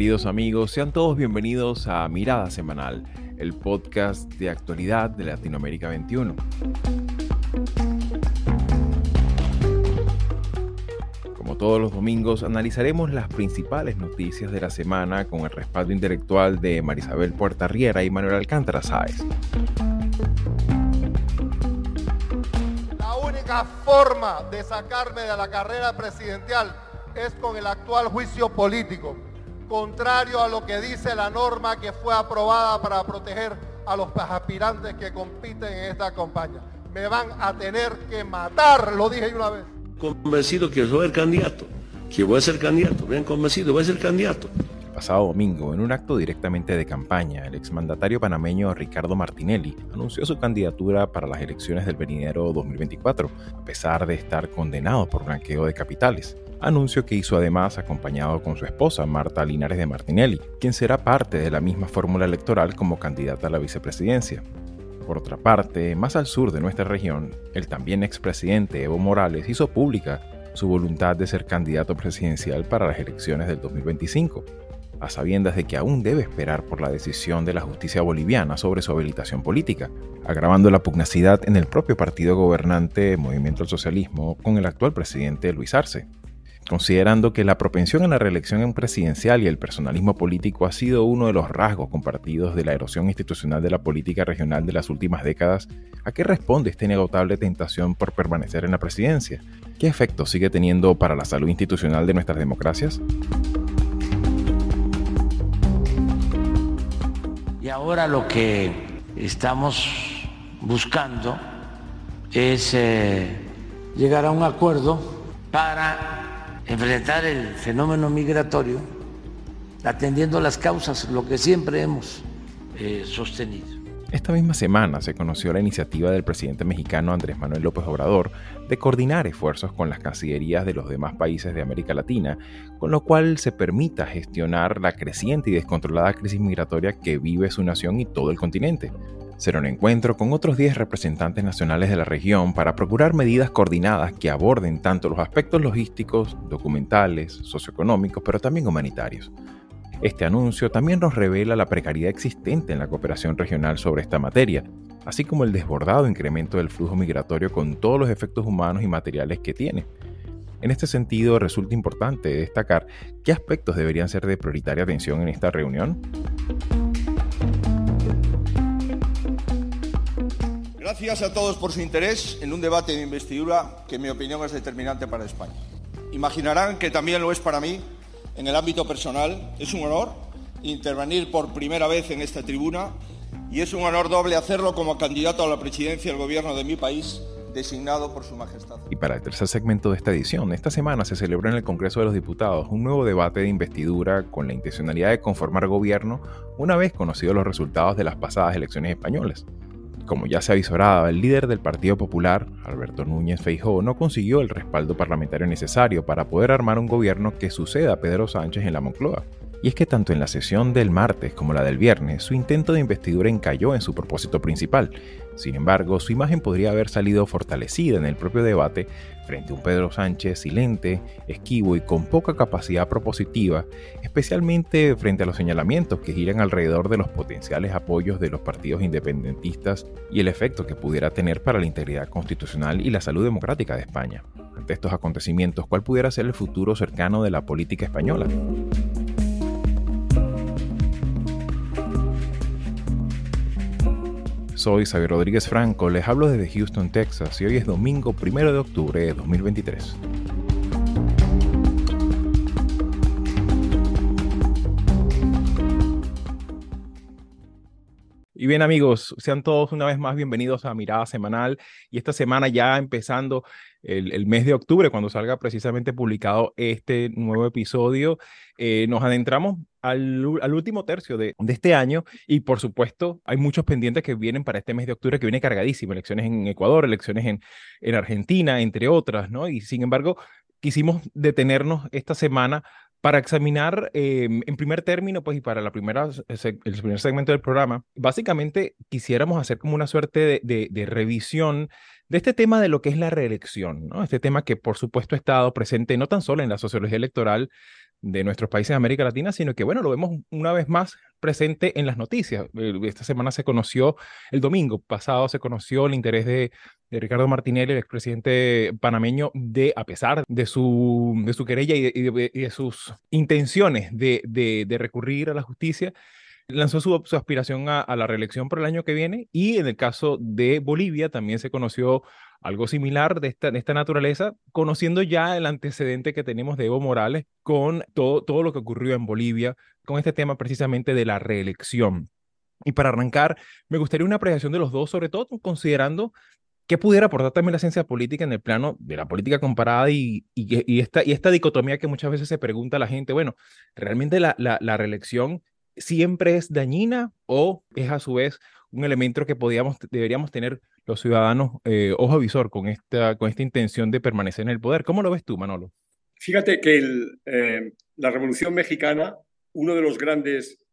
Queridos amigos, sean todos bienvenidos a Mirada Semanal, el podcast de actualidad de Latinoamérica 21. Como todos los domingos, analizaremos las principales noticias de la semana con el respaldo intelectual de Marisabel Puerta Riera y Manuel Alcántara Sáez. La única forma de sacarme de la carrera presidencial es con el actual juicio político, contrario a lo que dice la norma que fue aprobada para proteger a los aspirantes que compiten en esta campaña. Me van a tener que matar, lo dije una vez. Convencido que soy el candidato, que voy a ser candidato, bien convencido, voy a ser candidato. Pasado domingo, en un acto directamente de campaña, el exmandatario panameño Ricardo Martinelli anunció su candidatura para las elecciones del venidero 2024, a pesar de estar condenado por blanqueo de capitales anuncio que hizo además acompañado con su esposa Marta Linares de Martinelli, quien será parte de la misma fórmula electoral como candidata a la vicepresidencia. Por otra parte, más al sur de nuestra región, el también expresidente Evo Morales hizo pública su voluntad de ser candidato presidencial para las elecciones del 2025, a sabiendas de que aún debe esperar por la decisión de la justicia boliviana sobre su habilitación política, agravando la pugnacidad en el propio partido gobernante Movimiento al Socialismo con el actual presidente Luis Arce considerando que la propensión a la reelección presidencial y el personalismo político ha sido uno de los rasgos compartidos de la erosión institucional de la política regional de las últimas décadas, ¿a qué responde esta inagotable tentación por permanecer en la presidencia? ¿Qué efecto sigue teniendo para la salud institucional de nuestras democracias? Y ahora lo que estamos buscando es eh, llegar a un acuerdo para enfrentar el fenómeno migratorio atendiendo las causas, lo que siempre hemos eh, sostenido. Esta misma semana se conoció la iniciativa del presidente mexicano Andrés Manuel López Obrador de coordinar esfuerzos con las cancillerías de los demás países de América Latina, con lo cual se permita gestionar la creciente y descontrolada crisis migratoria que vive su nación y todo el continente será un encuentro con otros 10 representantes nacionales de la región para procurar medidas coordinadas que aborden tanto los aspectos logísticos, documentales, socioeconómicos, pero también humanitarios. Este anuncio también nos revela la precariedad existente en la cooperación regional sobre esta materia, así como el desbordado incremento del flujo migratorio con todos los efectos humanos y materiales que tiene. En este sentido, resulta importante destacar qué aspectos deberían ser de prioritaria atención en esta reunión. Gracias a todos por su interés en un debate de investidura que en mi opinión es determinante para España. Imaginarán que también lo es para mí en el ámbito personal. Es un honor intervenir por primera vez en esta tribuna y es un honor doble hacerlo como candidato a la presidencia del gobierno de mi país designado por su majestad. Y para el tercer segmento de esta edición, esta semana se celebró en el Congreso de los Diputados un nuevo debate de investidura con la intencionalidad de conformar gobierno una vez conocidos los resultados de las pasadas elecciones españolas. Como ya se avisoraba, el líder del Partido Popular, Alberto Núñez Feijóo, no consiguió el respaldo parlamentario necesario para poder armar un gobierno que suceda a Pedro Sánchez en la Moncloa. Y es que tanto en la sesión del martes como la del viernes, su intento de investidura encalló en su propósito principal. Sin embargo, su imagen podría haber salido fortalecida en el propio debate frente a un Pedro Sánchez silente, esquivo y con poca capacidad propositiva, especialmente frente a los señalamientos que giran alrededor de los potenciales apoyos de los partidos independentistas y el efecto que pudiera tener para la integridad constitucional y la salud democrática de España. Ante estos acontecimientos, ¿cuál pudiera ser el futuro cercano de la política española? Soy Xavier Rodríguez Franco, les hablo desde Houston, Texas y hoy es domingo 1 de octubre de 2023. Y bien amigos, sean todos una vez más bienvenidos a Mirada Semanal y esta semana ya empezando el, mes de octubre, cuando salga precisamente publicado este nuevo episodio, eh, nos adentramos al, último tercio de, este año y por supuesto hay muchos pendientes que vienen para este mes de octubre que viene cargadísimo, elecciones en Ecuador, elecciones en, en Argentina, entre otras, ¿no? Y sin embargo, quisimos detenernos esta semana para examinar em, en primer término, pues y para la primera, el primer segmento del programa, básicamente quisiéramos hacer como una suerte de, de, revisión de este tema de lo que es la reelección, ¿no? Este tema que por supuesto ha estado presente no tan solo en la sociología electoral de nuestros países de América Latina, sino que, bueno, lo vemos una vez más presente en las noticias. Eh, esta semana se conoció, el domingo pasado se conoció el interés de, Ricardo Martinelli, el expresidente panameño, de, a pesar de su, de su querella y de, sus intenciones de, de, recurrir a la justicia, lanzó su, aspiración a, a, la reelección por el año que viene y en el caso de Bolivia también se conoció algo similar de esta, de esta naturaleza, conociendo ya el antecedente que tenemos de Evo Morales con todo, todo lo que ocurrió en Bolivia, con este tema precisamente de la reelección. Y para arrancar, me gustaría una apreciación de los dos, sobre todo considerando qué pudiera aportar también la ciencia política en el plano de la política comparada y, y, esta, y esta dicotomía que muchas veces se pregunta a la gente, bueno, ¿realmente la, la, la reelección siempre es dañina o es a su vez un elemento que podíamos, deberíamos tener los ciudadanos eh, ojo visor con esta, con esta intención de permanecer en el poder. ¿Cómo lo ves tú, Manolo? Fíjate que eh, la Revolución Mexicana, uno de los grandes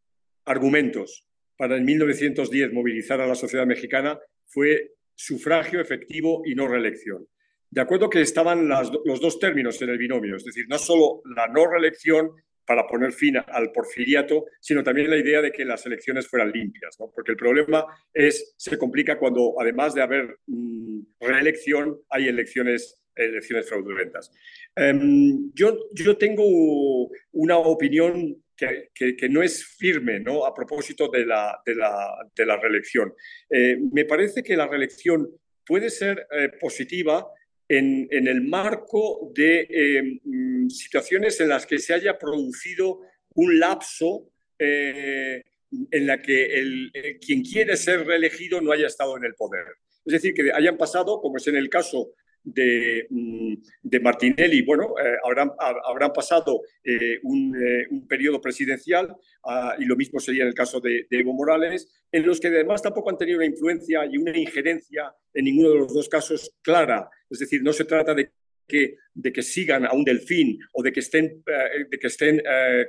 argumentos para en 1910 movilizar a la sociedad mexicana fue sufragio efectivo y no reelección. De acuerdo que estaban los dos términos en el binomio, es decir, no solo la no reelección para poner fin al porfiriato, sino también la idea de que las elecciones fueran limpias, porque el problema es, se complica cuando además de haber mm, reelección, hay elecciones, elecciones fraudulentas. Em, yo, yo tengo una opinión que, que, no es firme ¿no? a propósito de la, de la, de la reelección. Eh, me parece que la reelección puede ser eh, positiva en, el marco de eh, mm, situaciones en las que se haya producido un lapso eh, en la que el, eh, quien quiere ser reelegido no haya estado en el poder. Es decir, que hayan pasado, como es en el caso de, mm, de Martinelli, bueno, eh, habrán, habrán, pasado eh, un, eh, un, periodo presidencial ah, y lo mismo sería en el caso de, Evo Morales, en los que además tampoco han tenido una influencia y una injerencia en ninguno de los dos casos clara. Es decir, no se trata de que, de que sigan a un delfín o de que estén, de que estén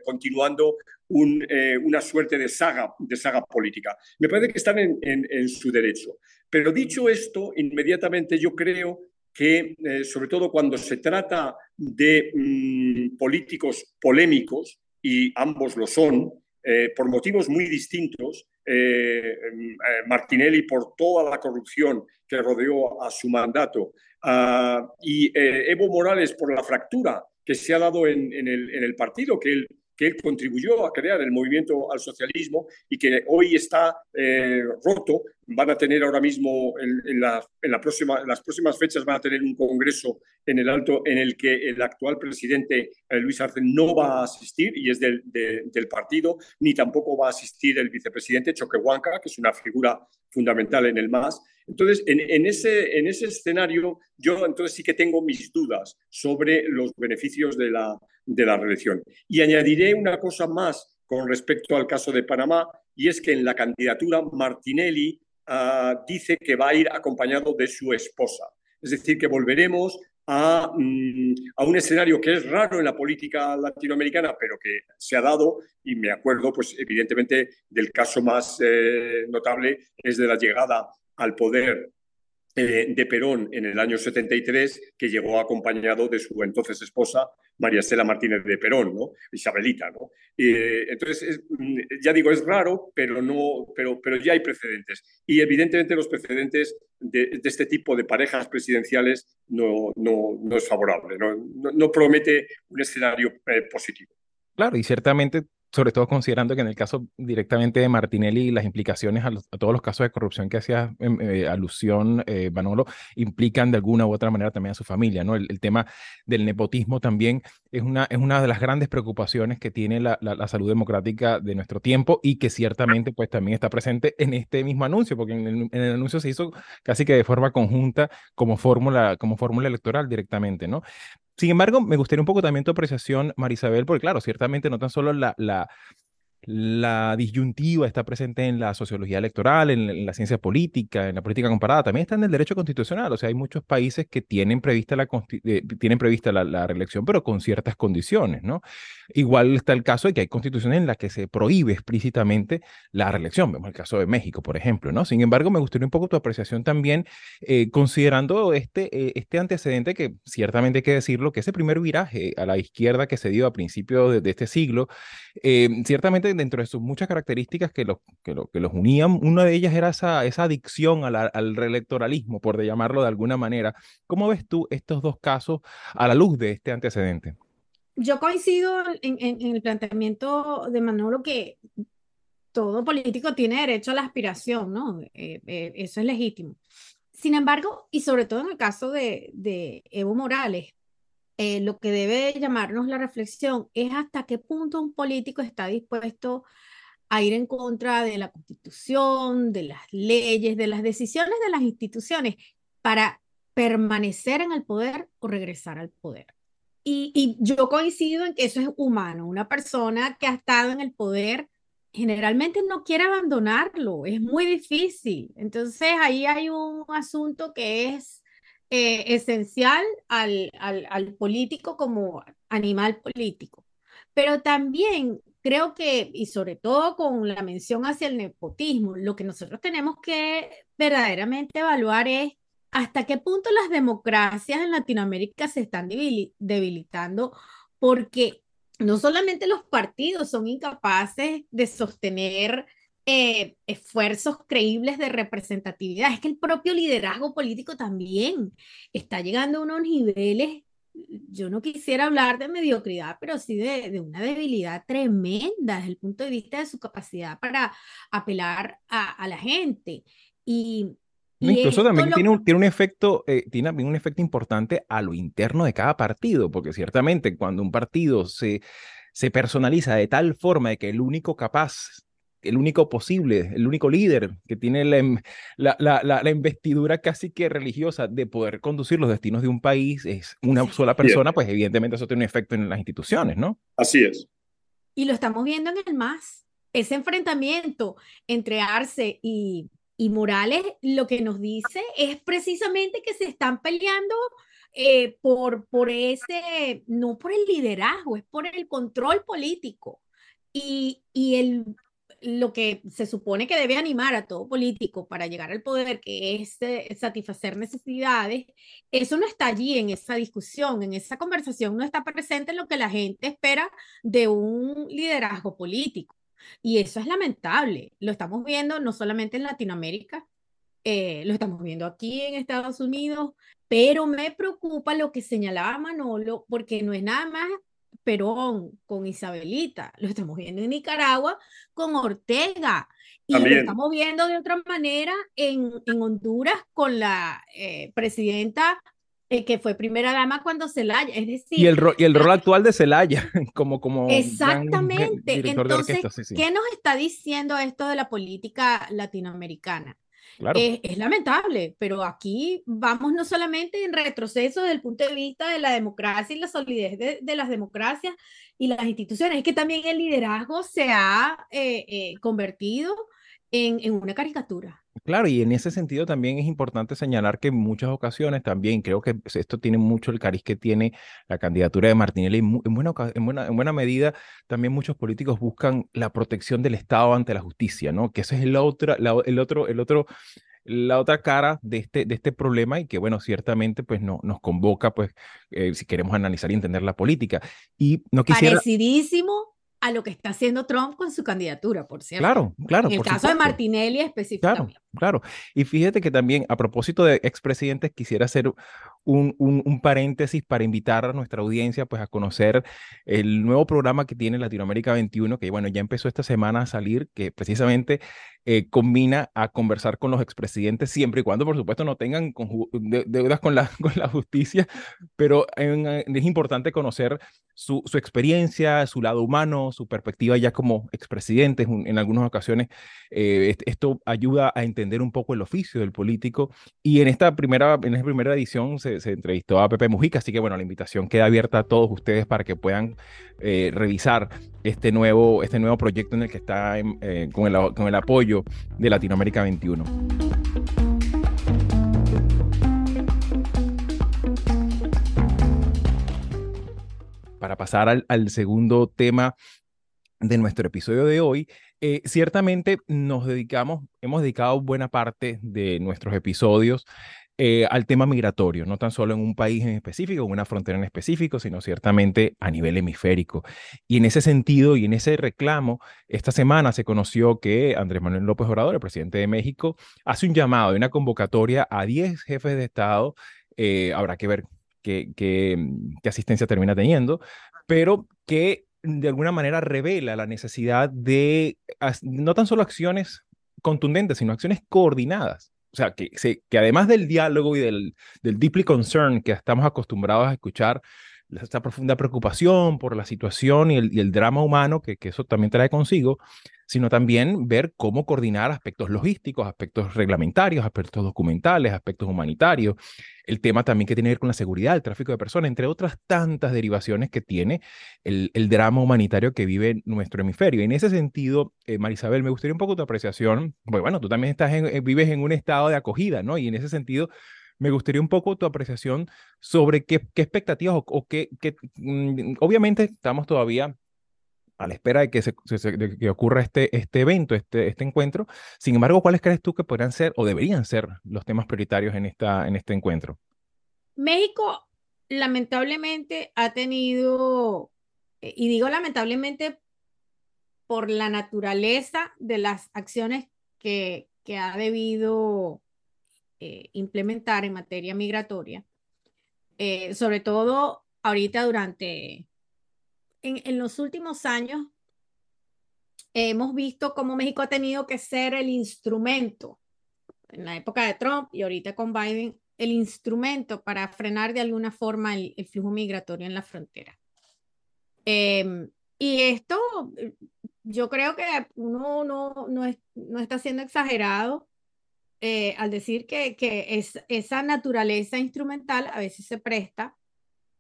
continuando un, una suerte de saga, de saga política. Me parece que están en, en su derecho. Pero dicho esto, inmediatamente yo creo que, eh, sobre todo cuando se trata de mm, políticos polémicos, y ambos lo son, eh, por motivos muy distintos, eh, Martinelli por toda la corrupción que rodeó a su mandato ah, y Evo Morales por la fractura que se ha dado en, el, en el, partido, que él que él contribuyó a crear el movimiento al socialismo y que hoy está eh, roto. Van a tener ahora mismo, en, la, próxima, las próximas fechas, van a tener un congreso en el Alto en el que el actual presidente eh, Luis Arce no va a asistir y es del, del partido, ni tampoco va a asistir el vicepresidente Choquehuanca, que es una figura fundamental en el MAS. Entonces, en, ese, en ese escenario, yo entonces sí que tengo mis dudas sobre los beneficios de la, de la reelección. Y añadiré una cosa más con respecto al caso de Panamá, y es que en la candidatura Martinelli ah, dice que va a ir acompañado de su esposa. Es decir, que volveremos a, mm, a, un escenario que es raro en la política latinoamericana, pero que se ha dado, y me acuerdo, pues evidentemente, del caso más eh, notable es de la llegada al poder eh, de Perón en el año 73, que llegó acompañado de su entonces esposa, María Estela Martínez de Perón, ¿no? Isabelita, ¿no? entonces, mm, ya digo, es raro, pero, no, pero, pero ya hay precedentes. Y evidentemente los precedentes de, este tipo de parejas presidenciales no, no, no es favorable, no, no, promete un escenario eh, positivo. Claro, y ciertamente sobre todo considerando que en el caso directamente de Martinelli, las implicaciones a, todos los casos de corrupción que hacía em, eh, alusión eh, Manolo implican de alguna u otra manera también a su familia, ¿no? El, tema del nepotismo también es una, es una de las grandes preocupaciones que tiene la, la, salud democrática de nuestro tiempo y que ciertamente pues también está presente en este mismo anuncio, porque en el, en el anuncio se hizo casi que de forma conjunta como fórmula, como fórmula electoral directamente, ¿no? Sin embargo, me gustaría un poco también tu apreciación, Marisabel, porque claro, ciertamente no tan solo la, la, la disyuntiva está presente en la sociología electoral, en, la ciencia política, en la política comparada, también está en el derecho constitucional. O sea, hay muchos países que tienen prevista la, eh, tienen prevista la, reelección, pero con ciertas condiciones, ¿no? Igual está el caso de que hay constituciones en las que se prohíbe explícitamente la reelección. Vemos el caso de México, por ejemplo, ¿no? Sin embargo, me gustaría un poco tu apreciación también, eh, considerando este, eh, este antecedente que ciertamente hay que decirlo, que ese primer viraje a la izquierda que se dio a principios de, de este siglo, ciertamente dentro de sus muchas características que los, que, que los unían, una de ellas era esa, esa adicción al reelectoralismo, por llamarlo de alguna manera. ¿Cómo ves tú estos dos casos a la luz de este antecedente? Yo coincido en, en, el planteamiento de Manolo que todo político tiene derecho a la aspiración, ¿no? Eh, eh, eso es legítimo. Sin embargo, y sobre todo en el caso de, de Evo Morales, eh, lo que debe llamarnos la reflexión es hasta qué punto un político está dispuesto a ir en contra de la constitución, de las leyes, de las decisiones de las instituciones para permanecer en el poder o regresar al poder. Y, y, yo coincido en que eso es humano. Una persona que ha estado en el poder generalmente no quiere abandonarlo, es muy difícil. Entonces ahí hay un asunto que es eh, esencial al, al, político como animal político. Pero también creo que, y sobre todo con la mención hacia el nepotismo, lo que nosotros tenemos que verdaderamente evaluar es hasta qué punto las democracias en Latinoamérica se están debilitando, porque no solamente los partidos son incapaces de sostener eh, esfuerzos creíbles de representatividad. Es que el propio liderazgo político también está llegando a unos niveles, yo no quisiera hablar de mediocridad, pero sí de, una debilidad tremenda desde el punto de vista de su capacidad para apelar a, la gente. Y, Incluso también tiene, un, tiene un efecto, eh, tiene un efecto importante a lo interno de cada partido, porque ciertamente cuando un partido se, se personaliza de tal forma de que el único capaz el único posible, el único líder que tiene la, la, la, investidura casi que religiosa de poder conducir los destinos de un país es una sola persona, pues evidentemente eso tiene un efecto en las instituciones, ¿no? Así es. Y lo estamos viendo en el MAS. Ese enfrentamiento entre Arce y, y Morales lo que nos dice es precisamente que se están peleando eh, por, por ese, no por el liderazgo, es por el control político. Y, y el, lo que se supone que debe animar a todo político para llegar al poder, que es eh, satisfacer necesidades, eso no está allí en esa discusión, en esa conversación no está presente en lo que la gente espera de un liderazgo político. Y eso es lamentable. Lo estamos viendo no solamente en Latinoamérica, eh, lo estamos viendo aquí en Estados Unidos, pero me preocupa lo que señalaba Manolo, porque no es nada más Perón con Isabelita, lo estamos viendo en Nicaragua con Ortega y lo estamos viendo de otra manera en, en Honduras con la eh, presidenta eh, que fue primera dama cuando Celaya, es decir... Y el, y el rol actual de Celaya, como... como exactamente, entonces, ¿qué nos está diciendo esto de la política latinoamericana? Es, lamentable, pero aquí vamos no solamente en retroceso desde el punto de vista de la democracia y la solidez de, las democracias y las instituciones, es que también el liderazgo se ha eh, eh, convertido en, en una caricatura. Claro, y en ese sentido también es importante señalar que en muchas ocasiones también creo que esto tiene mucho el cariz que tiene la candidatura de Martinelli. En buena, en buena, en buena medida también muchos políticos buscan la protección del Estado ante la justicia, ¿no? Que ese es el otro, el otro, el otro, la otra cara de este, de este problema y que, bueno, ciertamente pues no, nos convoca, pues, eh, si queremos analizar y entender la política. Y no quisiera... Parecidísimo a lo que está haciendo Trump con su candidatura, por cierto. Claro, claro. En el caso de Martinelli específicamente. Claro, claro. Y fíjate que también, a propósito de expresidentes, quisiera hacer un, un, paréntesis para invitar a nuestra audiencia pues, a conocer el nuevo programa que tiene Latinoamérica 21, que bueno, ya empezó esta semana a salir, que precisamente eh, combina a conversar con los expresidentes siempre y cuando, por supuesto, no tengan deudas con la, con la justicia, pero es importante conocer su, su, experiencia, su lado humano, su perspectiva ya como expresidentes. En algunas ocasiones eh, esto ayuda a entender un poco el oficio del político y en esta primera, en esta primera edición se se, entrevistó a Pepe Mujica, así que bueno, la invitación queda abierta a todos ustedes para que puedan eh, revisar este nuevo, este nuevo proyecto en el que está eh, con, el, con el apoyo de Latinoamérica 21. Para pasar al segundo tema de nuestro episodio de hoy, eh, ciertamente nos dedicamos, hemos dedicado buena parte de nuestros episodios eh, al tema migratorio, no tan solo en un país en específico, en una frontera en específico, sino ciertamente a nivel hemisférico. Y en ese sentido y en ese reclamo, esta semana se conoció que Andrés Manuel López Obrador, el presidente de México, hace un llamado y una convocatoria a 10 jefes de Estado. Eh, habrá que ver qué, qué asistencia termina teniendo, pero que de alguna manera revela la necesidad de no tan solo acciones contundentes, sino acciones coordinadas. O sea, que, además del diálogo y del, del deeply concern que estamos acostumbrados a escuchar, esta profunda preocupación por la situación y el, drama humano que, eso también trae consigo, sino también ver cómo coordinar aspectos logísticos, aspectos reglamentarios, aspectos documentales, aspectos humanitarios, el tema también que tiene que ver con la seguridad, el tráfico de personas, entre otras tantas derivaciones que tiene el, drama humanitario que vive nuestro hemisferio. En ese sentido, eh, Marisabel, me gustaría un poco tu apreciación, bueno, tú también estás eh, vives en un estado de acogida, ¿no? Y en ese sentido, me gustaría un poco tu apreciación sobre qué, expectativas o, qué, qué mm, obviamente estamos todavía a la espera de que, se, que ocurra este, este evento, este, este encuentro. Sin embargo, ¿cuáles crees tú que podrían ser o deberían ser los temas prioritarios en, esta, en este encuentro? México lamentablemente ha tenido, eh, y digo lamentablemente por la naturaleza de las acciones que, que ha debido eh, implementar en materia migratoria, eh, sobre todo ahorita durante en, los últimos años hemos visto cómo México ha tenido que ser el instrumento, en la época de Trump y ahorita con Biden, el instrumento para frenar de alguna forma el, flujo migratorio en la frontera. Em, y esto, yo creo que uno no, no, no está siendo exagerado eh, al decir que, que es, esa naturaleza instrumental a veces se presta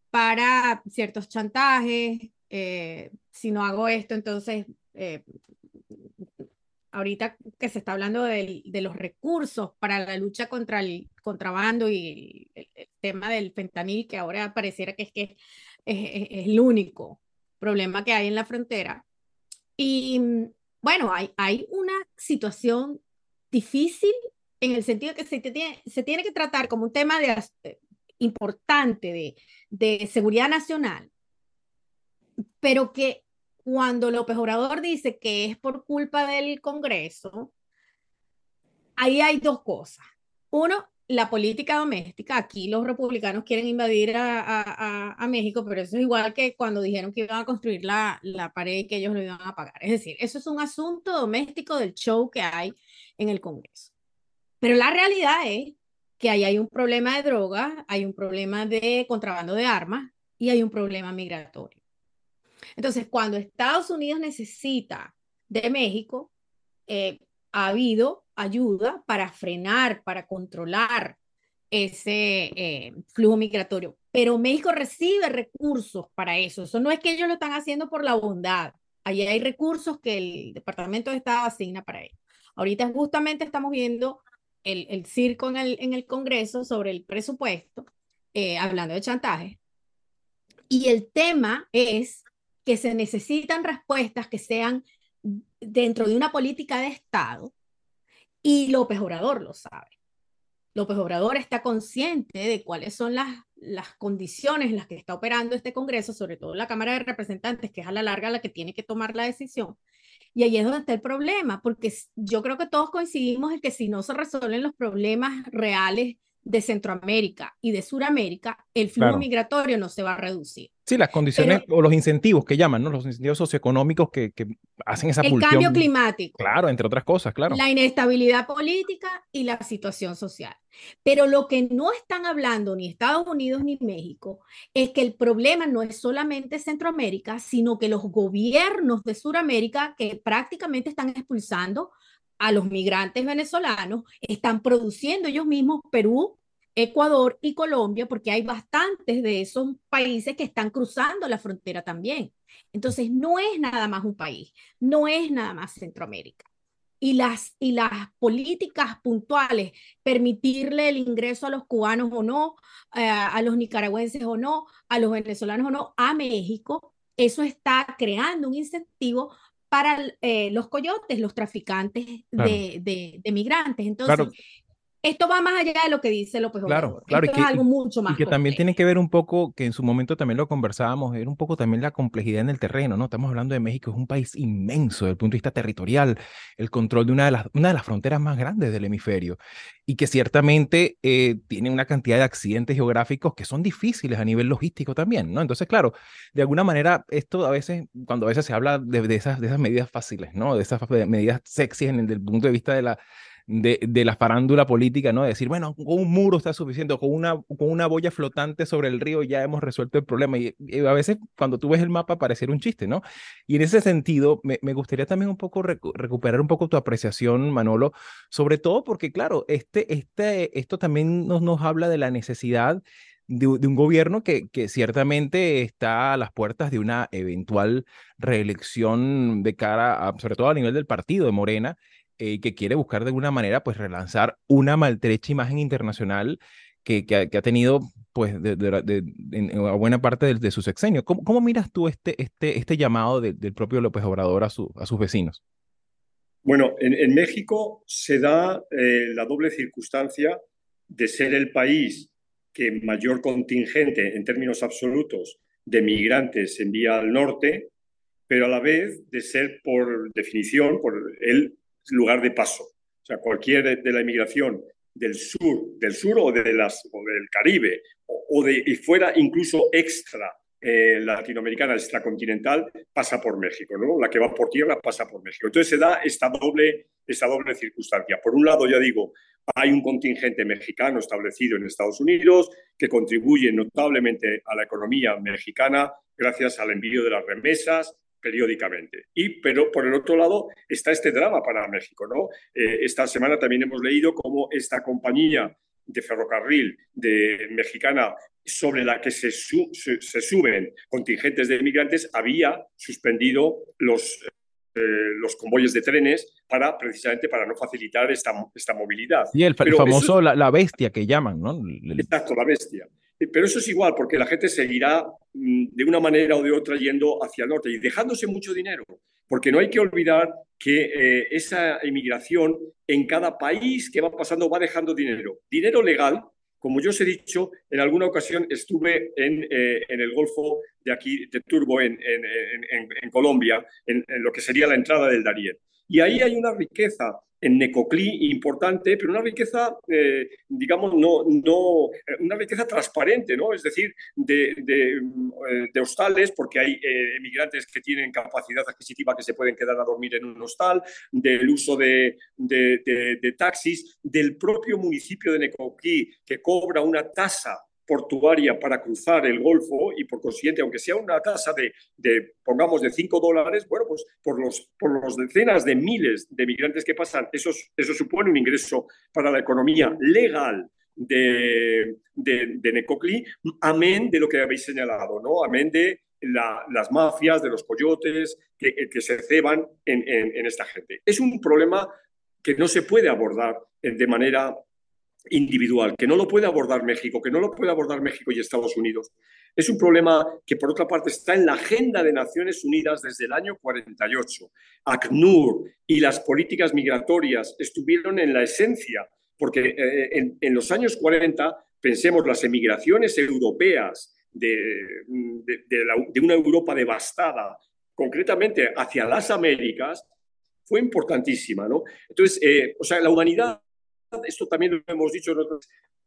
para ciertos chantajes, eh, si no hago esto, entonces, eh, ahorita que se está hablando de, los recursos para la lucha contra el contrabando y el, tema del fentanil, que ahora pareciera que es que es, el único problema que hay en la frontera. Y bueno, hay, hay una situación difícil en el sentido que se tiene, se tiene que tratar como un tema de, eh, importante de, seguridad nacional, pero que cuando López Obrador dice que es por culpa del Congreso, ahí hay dos cosas. Uno, la política doméstica. Aquí los republicanos quieren invadir a, a, México, pero eso es igual que cuando dijeron que iban a construir la, la pared y que ellos lo iban a pagar. Es decir, eso es un asunto doméstico del show que hay en el Congreso. Pero la realidad es que ahí hay un problema de drogas, hay un problema de contrabando de armas y hay un problema migratorio. Entonces, cuando Estados Unidos necesita de México, eh, ha habido ayuda para frenar, para controlar ese eh, flujo migratorio. Pero México recibe recursos para eso. Eso no es que ellos lo están haciendo por la bondad. Allí hay recursos que el Departamento de Estado asigna para ello. Ahorita justamente estamos viendo el, circo en el, en el Congreso sobre el presupuesto, eh, hablando de chantaje. Y el tema es que se necesitan respuestas que sean dentro de una política de Estado y López Obrador lo sabe. López Obrador está consciente de cuáles son las, las condiciones en las que está operando este Congreso, sobre todo la Cámara de Representantes, que es a la larga la que tiene que tomar la decisión. Y ahí es donde está el problema, porque yo creo que todos coincidimos en que si no se resuelven los problemas reales de Centroamérica y de Suramérica, el flujo migratorio no se va a reducir. Sí, las condiciones o los incentivos que llaman, ¿no? Los incentivos socioeconómicos que, que hacen esa pulsión. El cambio climático. Claro, entre otras cosas, claro. La inestabilidad política y la situación social. Pero lo que no están hablando ni Estados Unidos ni México es que el problema no es solamente Centroamérica, sino que los gobiernos de Suramérica que prácticamente están expulsando a los migrantes venezolanos, están produciendo ellos mismos, Perú, Ecuador y Colombia, porque hay bastantes de esos países que están cruzando la frontera también. Entonces, no es nada más un país, no es nada más Centroamérica. Y las, y las políticas puntuales, permitirle el ingreso a los cubanos o no, eh, a los nicaragüenses o no, a los venezolanos o no, a México, eso está creando un incentivo para eh, los coyotes, los traficantes de, de, migrantes. Entonces, esto va más allá de lo que dice López Obrador. Claro, claro. Esto es algo mucho más. Y que también tiene que ver un poco, que en su momento también lo conversábamos, era un poco también la complejidad en el terreno, ¿no? Estamos hablando de México, es un país inmenso desde el punto de vista territorial, el control de una de las, una de las fronteras más grandes del hemisferio, y que ciertamente eh, tiene una cantidad de accidentes geográficos que son difíciles a nivel logístico también, ¿no? Entonces, claro, de alguna manera, esto a veces, cuando a veces se habla de, esas, de esas medidas fáciles, ¿no? De esas medidas sexy en el, punto de vista de la de, de, la farándula política, ¿no? Decir, bueno, con un muro está suficiente, con una, con una boya flotante sobre el río ya hemos resuelto el problema. Y, a veces cuando tú ves el mapa pareciera un chiste, ¿no? Y en ese sentido, me, me gustaría también un poco recuperar un poco tu apreciación, Manolo, sobre todo porque, claro, este, este, esto también nos, nos habla de la necesidad de, de, un gobierno que, que ciertamente está a las puertas de una eventual reelección de cara, sobre todo a nivel del partido de Morena, eh, que quiere buscar de alguna manera pues relanzar una maltrecha imagen internacional que, que, ha, tenido pues de, en, buena parte de, su sexenio. ¿Cómo, ¿Cómo, miras tú este, este, este llamado del propio López Obrador a, su, a sus vecinos? Bueno, en, México se da eh, la doble circunstancia de ser el país que mayor contingente en términos absolutos de migrantes envía al norte, pero a la vez de ser por definición, por el lugar de paso. O sea, cualquier de la inmigración del sur, del sur o, de las, o del Caribe, o, de, y fuera incluso extra eh, latinoamericana, extracontinental, pasa por México, ¿no? La que va por tierra pasa por México. Entonces se da esta doble, esta doble circunstancia. Por un lado, ya digo, hay un contingente mexicano establecido en Estados Unidos que contribuye notablemente a la economía mexicana gracias al envío de las remesas, periódicamente. Y, pero por el otro lado está este drama para México, ¿no? Eh, esta semana también hemos leído cómo esta compañía de ferrocarril de mexicana sobre la que se, se, suben contingentes de inmigrantes había suspendido los, eh, los convoyes de trenes para precisamente para no facilitar esta, esta movilidad. Y el, famoso la, la, bestia que llaman, ¿no? Exacto, la bestia. Pero eso es igual, porque la gente seguirá mm, de una manera o de otra yendo hacia el norte y dejándose mucho dinero, porque no hay que olvidar que eh, esa inmigración en cada país que va pasando va dejando dinero. Dinero legal, como yo os he dicho, en alguna ocasión estuve en, eh, en el Golfo de aquí, de Turbo, en, en, en Colombia, en, lo que sería la entrada del Darién. Y ahí hay una riqueza en Necoclí importante, pero una riqueza, eh, digamos, no, no, eh, una riqueza transparente, ¿no? Es decir, de, de, eh, hostales, porque hay emigrantes que tienen capacidad adquisitiva que se pueden quedar a dormir en un hostal, del uso de, de taxis, del propio municipio de Necoclí, que cobra una tasa portuaria para cruzar el Golfo y por consiguiente, aunque sea una tasa de, pongamos, de 5 dólares, bueno, pues por los, por los decenas de miles de migrantes que pasan, eso, eso supone un ingreso para la economía legal de, de, de Necoclí, amén de lo que habéis señalado, ¿no? Amén de las mafias, de los coyotes que, que se ceban en, en, en esta gente. Es un problema que no se puede abordar de manera individual, que no lo puede abordar México, que no lo puede abordar México y Estados Unidos. Es un problema que, por otra parte, está en la agenda de Naciones Unidas desde el año 48. ACNUR y las políticas migratorias estuvieron en la esencia, porque eh, en, los años 40, pensemos, las emigraciones europeas de, de, una Europa devastada, concretamente hacia las Américas, fue importantísima. ¿no? Entonces, eh, o sea, la humanidad esto también lo hemos dicho,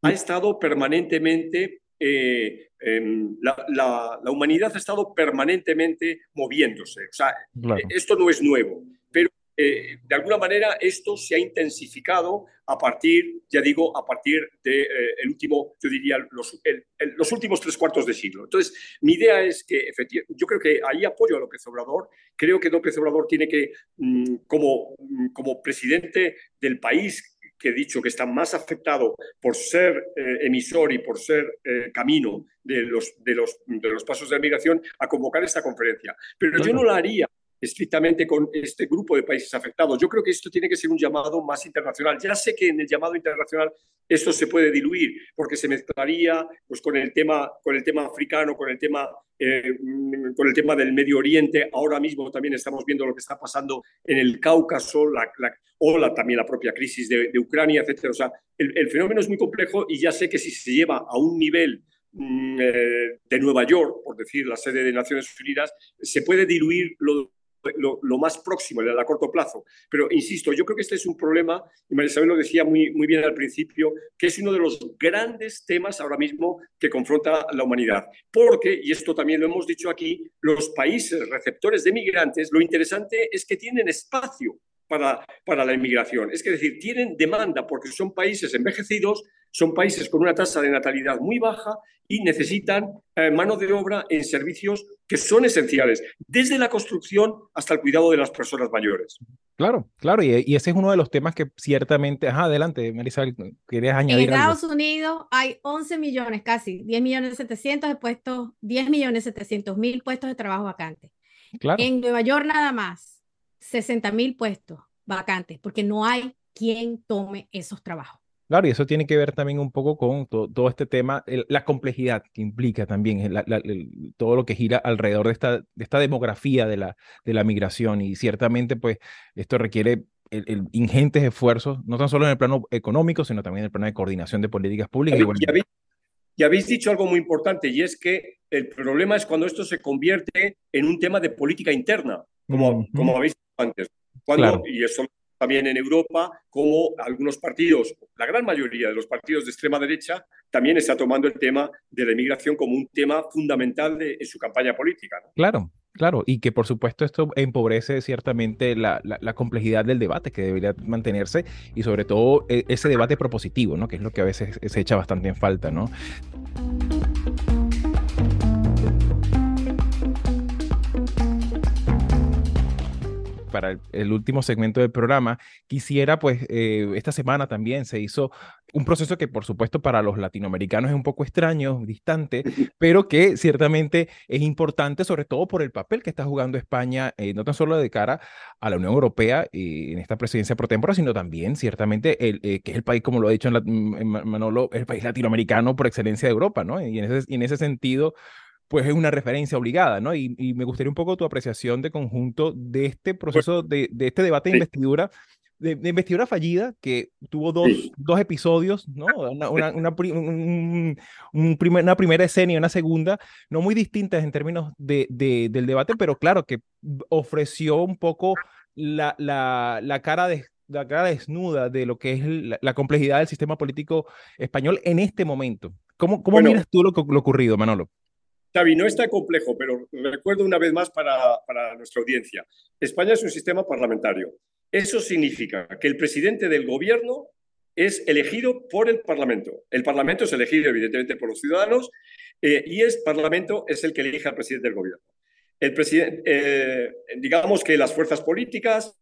ha estado permanentemente, eh, em, la, humanidad ha estado permanentemente moviéndose. O sea, esto no es nuevo, pero eh, de alguna manera esto se ha intensificado a partir, ya digo, a partir del de, eh, el último, yo diría, los, los, últimos tres cuartos de siglo. Entonces, mi idea es que, efectivamente, yo creo que ahí apoyo a López Obrador, creo que López Obrador tiene que, mm, como, mm, como presidente del país que he dicho que está más afectado por ser eh, emisor y por ser eh, camino de los, de, los, de los pasos de migración, a convocar esta conferencia. Pero yo no la haría estrictamente con este grupo de países afectados. Yo creo que esto tiene que ser un llamado más internacional. Ya sé que en el llamado internacional esto se puede diluir porque se mezclaría pues, con, el tema, con el tema africano, con el tema, eh, con el tema del Medio Oriente. Ahora mismo también estamos viendo lo que está pasando en el Cáucaso la, o la, también la propia crisis de, Ucrania, etc. O sea, el, el, fenómeno es muy complejo y ya sé que si se lleva a un nivel mm, eh, de Nueva York, por decir la sede de Naciones Unidas, se puede diluir lo lo, más próximo, el a corto plazo. Pero insisto, yo creo que este es un problema, y María Isabel lo decía muy, muy bien al principio, que es uno de los grandes temas ahora mismo que confronta la humanidad. Porque, y esto también lo hemos dicho aquí, los países receptores de migrantes, lo interesante es que tienen espacio para, para la inmigración. Es que decir, tienen demanda porque son países envejecidos, son países con una tasa de natalidad muy baja y necesitan eh, mano de obra en servicios que son esenciales, desde la construcción hasta el cuidado de las personas mayores. Claro, claro, y, ese es uno de los temas que ciertamente, ajá, adelante, Marisabel, ¿quieres añadir En Estados Unidos hay 11 millones, casi, 10 millones 700 de puestos, 10 millones 700 mil puestos de trabajo vacantes. Claro. En Nueva York nada más, 60 mil puestos vacantes, porque no hay quien tome esos trabajos. Claro, y eso tiene que ver también un poco con todo, este tema, la complejidad que implica también todo lo que gira alrededor de esta, de esta demografía de la, de la migración. Y ciertamente, pues, esto requiere ingentes esfuerzos, no tan solo en el plano económico, sino también en el plano de coordinación de políticas públicas. Y, habéis, dicho algo muy importante, y es que el problema es cuando esto se convierte en un tema de política interna, como, como habéis dicho antes. Cuando, Y eso también en Europa, como algunos partidos, la gran mayoría de los partidos de extrema derecha, también está tomando el tema de la inmigración como un tema fundamental de, en su campaña política. Claro, Claro, y que por supuesto esto empobrece ciertamente la, la, complejidad del debate que debería mantenerse y sobre todo e, ese debate propositivo, ¿no? Que es lo que a veces se echa bastante en falta, ¿no? Para el, último segmento del programa, quisiera, pues, eh, esta semana también se hizo un proceso que, por supuesto, para los latinoamericanos es un poco extraño, distante, pero que ciertamente es importante, sobre todo por el papel que está jugando España, eh, no tan solo de cara a la Unión Europea y en esta presidencia pro tempore, sino también, ciertamente, el, eh, que es el país, como lo ha dicho en, Manolo, el país latinoamericano por excelencia de Europa, ¿no? Y en ese, y en ese sentido, pues es una referencia obligada, ¿no? Y, me gustaría un poco tu apreciación de conjunto de este proceso, de, de este debate de investidura, de, investidura fallida, que tuvo dos, dos episodios, ¿no? Una, una, una, un, primer, una, primera escena y una segunda, no muy distintas en términos de, del debate, pero claro, que ofreció un poco la, la, la cara de la cara desnuda de lo que es la, complejidad del sistema político español en este momento. ¿Cómo, cómo miras tú lo, lo ocurrido, Manolo? Xavi, no está complejo, pero recuerdo una vez más para, para nuestra audiencia. España es un sistema parlamentario. Eso significa que el presidente del gobierno es elegido por el Parlamento. El Parlamento es elegido, evidentemente, por los ciudadanos eh, y el Parlamento es el que elige al presidente del gobierno. El presidente, eh, digamos que las fuerzas políticas,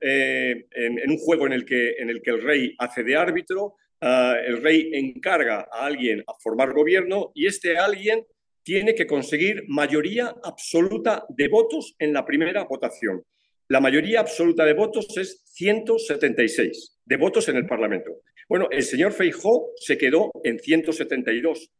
eh, en, un juego en el, que, en el que el rey hace de árbitro, ah, el rey encarga a alguien a formar gobierno y este alguien tiene que conseguir mayoría absoluta de votos en la primera votación. La mayoría absoluta de votos es 176 de votos en el Parlamento. Bueno, el señor Feijó se quedó en 172.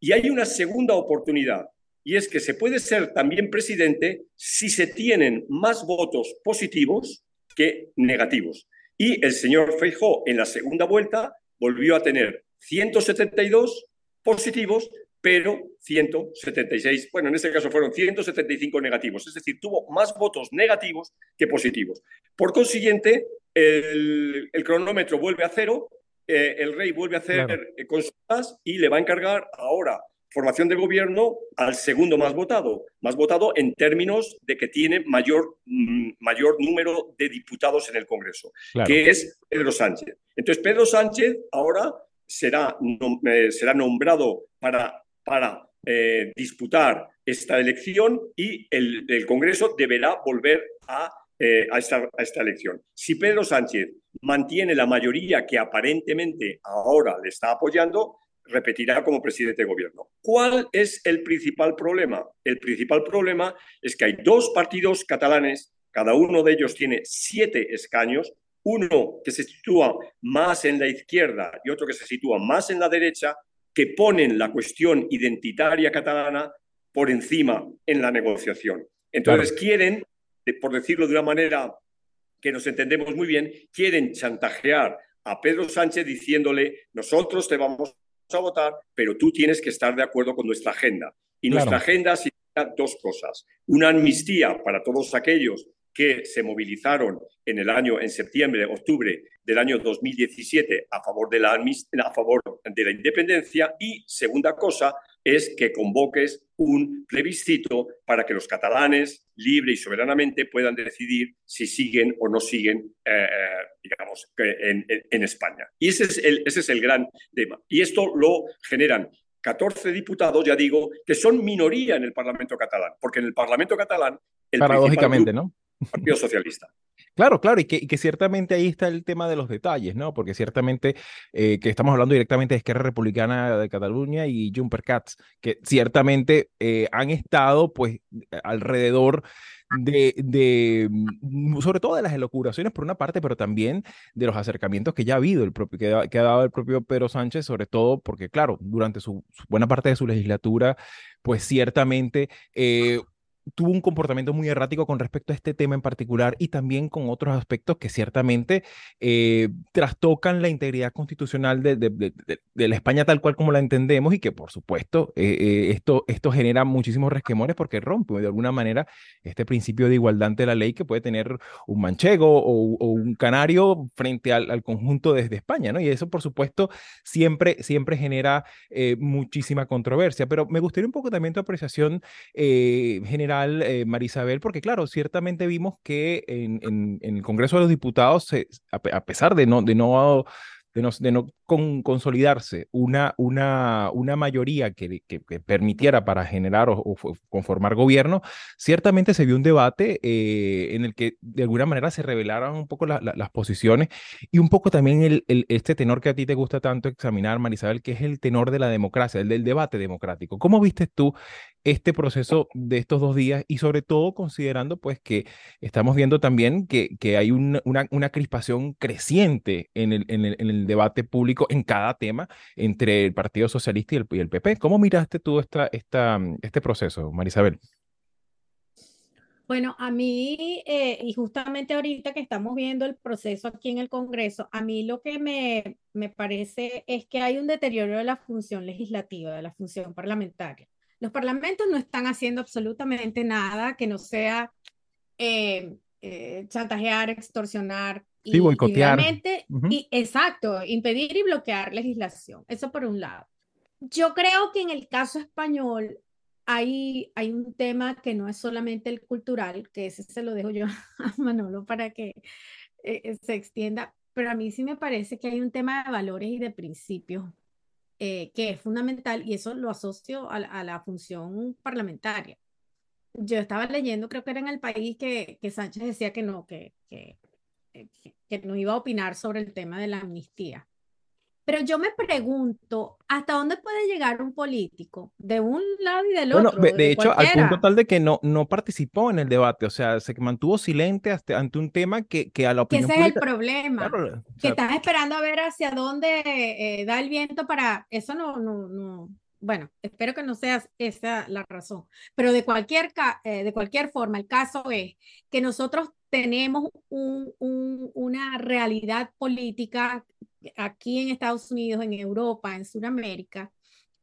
Y hay una segunda oportunidad, y es que se puede ser también presidente si se tienen más votos positivos que negativos. Y el señor Feijó en la segunda vuelta volvió a tener 172 positivos pero 176, bueno, en este caso fueron 175 negativos, es decir, tuvo más votos negativos que positivos. Por consiguiente, el, cronómetro vuelve a cero, eh, el rey vuelve a hacer consultas y le va a encargar ahora formación de gobierno al segundo más votado, más votado en términos de que tiene mayor, mm, mayor número de diputados en el Congreso, que es Pedro Sánchez. Entonces, Pedro Sánchez ahora será, eh, será nombrado para para eh, disputar esta elección y el, Congreso deberá volver a eh, a, esta, a esta elección. Si Pedro Sánchez mantiene la mayoría que aparentemente ahora le está apoyando, repetirá como presidente de gobierno. ¿Cuál es el principal problema? El principal problema es que hay dos partidos catalanes, cada uno de ellos tiene siete escaños, uno que se sitúa más en la izquierda y otro que se sitúa más en la derecha, que ponen la cuestión identitaria catalana por encima en la negociación. Entonces quieren, por decirlo de una manera que nos entendemos muy bien, quieren chantajear a Pedro Sánchez diciéndole, nosotros te vamos a votar, pero tú tienes que estar de acuerdo con nuestra agenda. Y nuestra agenda significa dos cosas. Una amnistía para todos aquellos que se movilizaron en el año, en septiembre, octubre del año 2017 a favor de la, a favor de la independencia y segunda cosa es que convoques un plebiscito para que los catalanes libre y soberanamente puedan decidir si siguen o no siguen, eh, eh, digamos, en, en, España. Y ese es, el, ese es el gran tema. Y esto lo generan 14 diputados, ya digo, que son minoría en el Parlamento catalán, porque en el Parlamento catalán... El Paradójicamente, ¿no? Partido Socialista. Claro, claro, y que, ciertamente ahí está el tema de los detalles, ¿no? Porque ciertamente eh, que estamos hablando directamente de Esquerra Republicana de Cataluña y Jumper Cats, que ciertamente eh, han estado pues alrededor de, de, mm, sobre todo de las elocuraciones por una parte, pero también de los acercamientos que ya ha habido, el propio, que, ha, dado el propio Pedro Sánchez, sobre todo porque, claro, durante su, buena parte de su legislatura, pues ciertamente eh, tuvo un comportamiento muy errático con respecto a este tema en particular y también con otros aspectos que ciertamente eh, trastocan la integridad constitucional de, de, la España tal cual como la entendemos y que por supuesto eh, eh, esto, esto genera muchísimos resquemores porque rompe de alguna manera este principio de igualdad ante la ley que puede tener un manchego o, un canario frente al, al, conjunto desde España, ¿no? Y eso por supuesto siempre, siempre genera muchísima controversia, pero me gustaría un poco también tu apreciación general eh, Marisabel, porque claro, ciertamente vimos que en, el Congreso de los Diputados, a, pesar de no, consolidarse una, mayoría que, permitiera para generar o, conformar gobierno, ciertamente se vio un debate eh, en el que de alguna manera se revelaron un poco las posiciones y un poco también el, este tenor que a ti te gusta tanto examinar, Marisabel, que es el tenor de la democracia, el del debate democrático. ¿Cómo viste tú este proceso de estos dos días y sobre todo considerando pues que estamos viendo también que, que hay una, una, crispación creciente en el, en, el, en el, debate público en cada tema entre el Partido Socialista y el, y el PP. ¿Cómo miraste tú esta, esta, este proceso, Marisabel? Bueno, a mí, eh, y justamente ahorita que estamos viendo el proceso aquí en el Congreso, a mí lo que me, me parece es que hay un deterioro de la función legislativa, de la función parlamentaria los parlamentos no están haciendo absolutamente nada que no sea eh, eh, chantajear, extorsionar y, sí, boicotear. y, exacto, impedir y bloquear legislación. Eso por un lado. Yo creo que en el caso español hay, hay un tema que no es solamente el cultural, que ese se lo dejo yo a Manolo para que eh, se extienda, pero a mí sí me parece que hay un tema de valores y de principios eh, que es fundamental y eso lo asocio a, la función parlamentaria. Yo estaba leyendo, creo que era en el país, que, que Sánchez decía que no, que, que, que no iba a opinar sobre el tema de la amnistía. Pero yo me pregunto, ¿hasta dónde puede llegar un político? De un lado y del otro. Bueno, de, hecho, al punto tal de que no, no participó en el debate, o sea, se mantuvo silente ante un tema que, que a la opinión Ese es el problema, que estás esperando a ver hacia dónde eh, da el viento para... Eso no, no, no, bueno, espero que no sea esa la razón, pero de cualquier, eh, de cualquier forma, el caso es que nosotros tenemos un, una realidad política aquí en Estados Unidos, en Europa, en Sudamérica,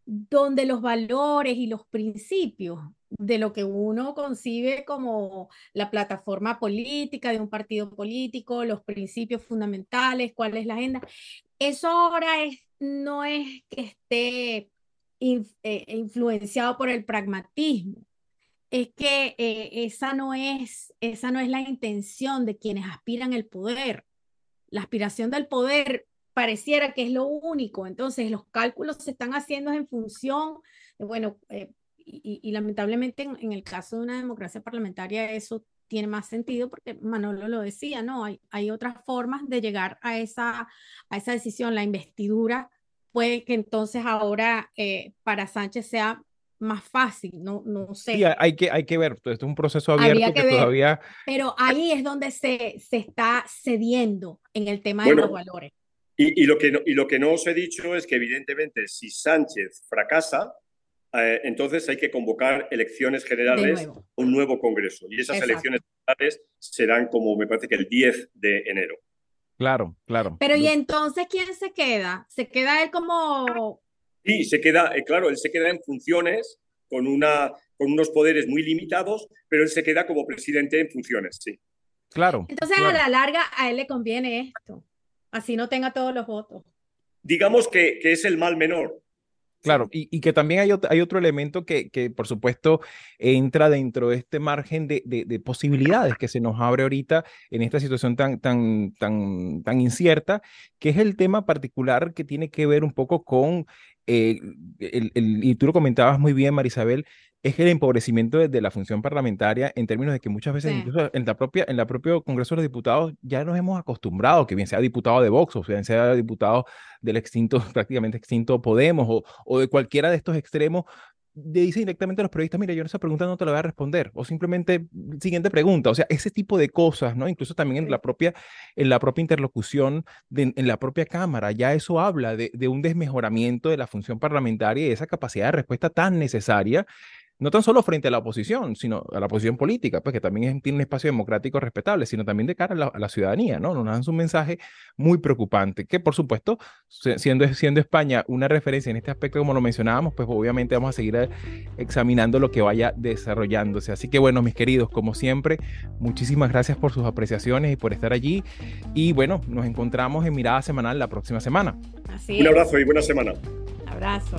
donde los valores y los principios de lo que uno concibe como la plataforma política de un partido político, los principios fundamentales, cuál es la agenda, eso ahora es, no es que esté eh, influenciado por el pragmatismo, es que eh, esa, no es, esa no es la intención de quienes aspiran el poder. La aspiración del poder pareciera que es lo único. Entonces, los cálculos se están haciendo en función, de, bueno, eh, y, lamentablemente en, el caso de una democracia parlamentaria eso tiene más sentido porque Manolo lo decía, ¿no? Hay, hay otras formas de llegar a esa, a esa decisión. La investidura puede que entonces ahora eh, para Sánchez sea más fácil, no, no sé. Sí, hay que, hay que ver, esto es un proceso abierto que, todavía... Pero ahí es donde se, se está cediendo en el tema de los valores. Y, y, lo que no, y lo que no os he dicho es que evidentemente si Sánchez fracasa, eh, entonces hay que convocar elecciones generales, un nuevo Congreso. Y esas elecciones generales serán como me parece que el 10 de enero. Claro, claro. Pero ¿y entonces quién se queda? ¿Se queda él como...? Sí, se queda, eh, claro, él se queda en funciones con, una, con unos poderes muy limitados, pero él se queda como presidente en funciones, sí. Claro. Entonces a la larga a él le conviene esto, así no tenga todos los votos. Digamos que, que es el mal menor, Claro, y, que también hay, hay otro elemento que, que, por supuesto, entra dentro de este margen de, de, posibilidades que se nos abre ahorita en esta situación tan, tan, tan, tan incierta, que es el tema particular que tiene que ver un poco con, eh, el, el, y tú lo comentabas muy bien, Marisabel, es el empobrecimiento de, la función parlamentaria en términos de que muchas veces, incluso en la propia, en la propio Congreso de los Diputados, ya nos hemos acostumbrado, que bien sea diputado de Vox o bien sea diputado del extinto, prácticamente extinto Podemos o, o de cualquiera de estos extremos, le dice directamente a los periodistas, mira, yo esa pregunta no te la voy a responder, o simplemente, siguiente pregunta, o sea, ese tipo de cosas, ¿no? Incluso también en la propia, en la propia interlocución, en la propia Cámara, ya eso habla de, de, un desmejoramiento de la función parlamentaria y de esa capacidad de respuesta tan necesaria no tan solo frente a la oposición, sino a la oposición política, pues que también tiene un espacio democrático respetable, sino también de cara a la, ciudadanía, ¿no? Nos dan un mensaje muy preocupante, que por supuesto, siendo, siendo España una referencia en este aspecto, como lo mencionábamos, pues obviamente vamos a seguir eh, examinando lo que vaya desarrollándose. Así que bueno, mis queridos, como siempre, muchísimas gracias por sus apreciaciones y por estar allí. Y bueno, nos encontramos en Mirada Semanal la próxima semana. un abrazo y buena semana. Abrazo.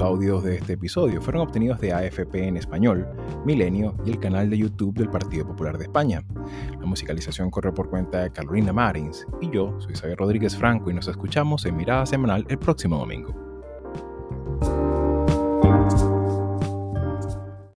Audios de este episodio fueron obtenidos de AFP en español, Milenio y el canal de YouTube del Partido Popular de España. La musicalización corre por cuenta de Carolina Marins y yo soy Xavier Rodríguez Franco y nos escuchamos en Mirada Semanal el próximo domingo.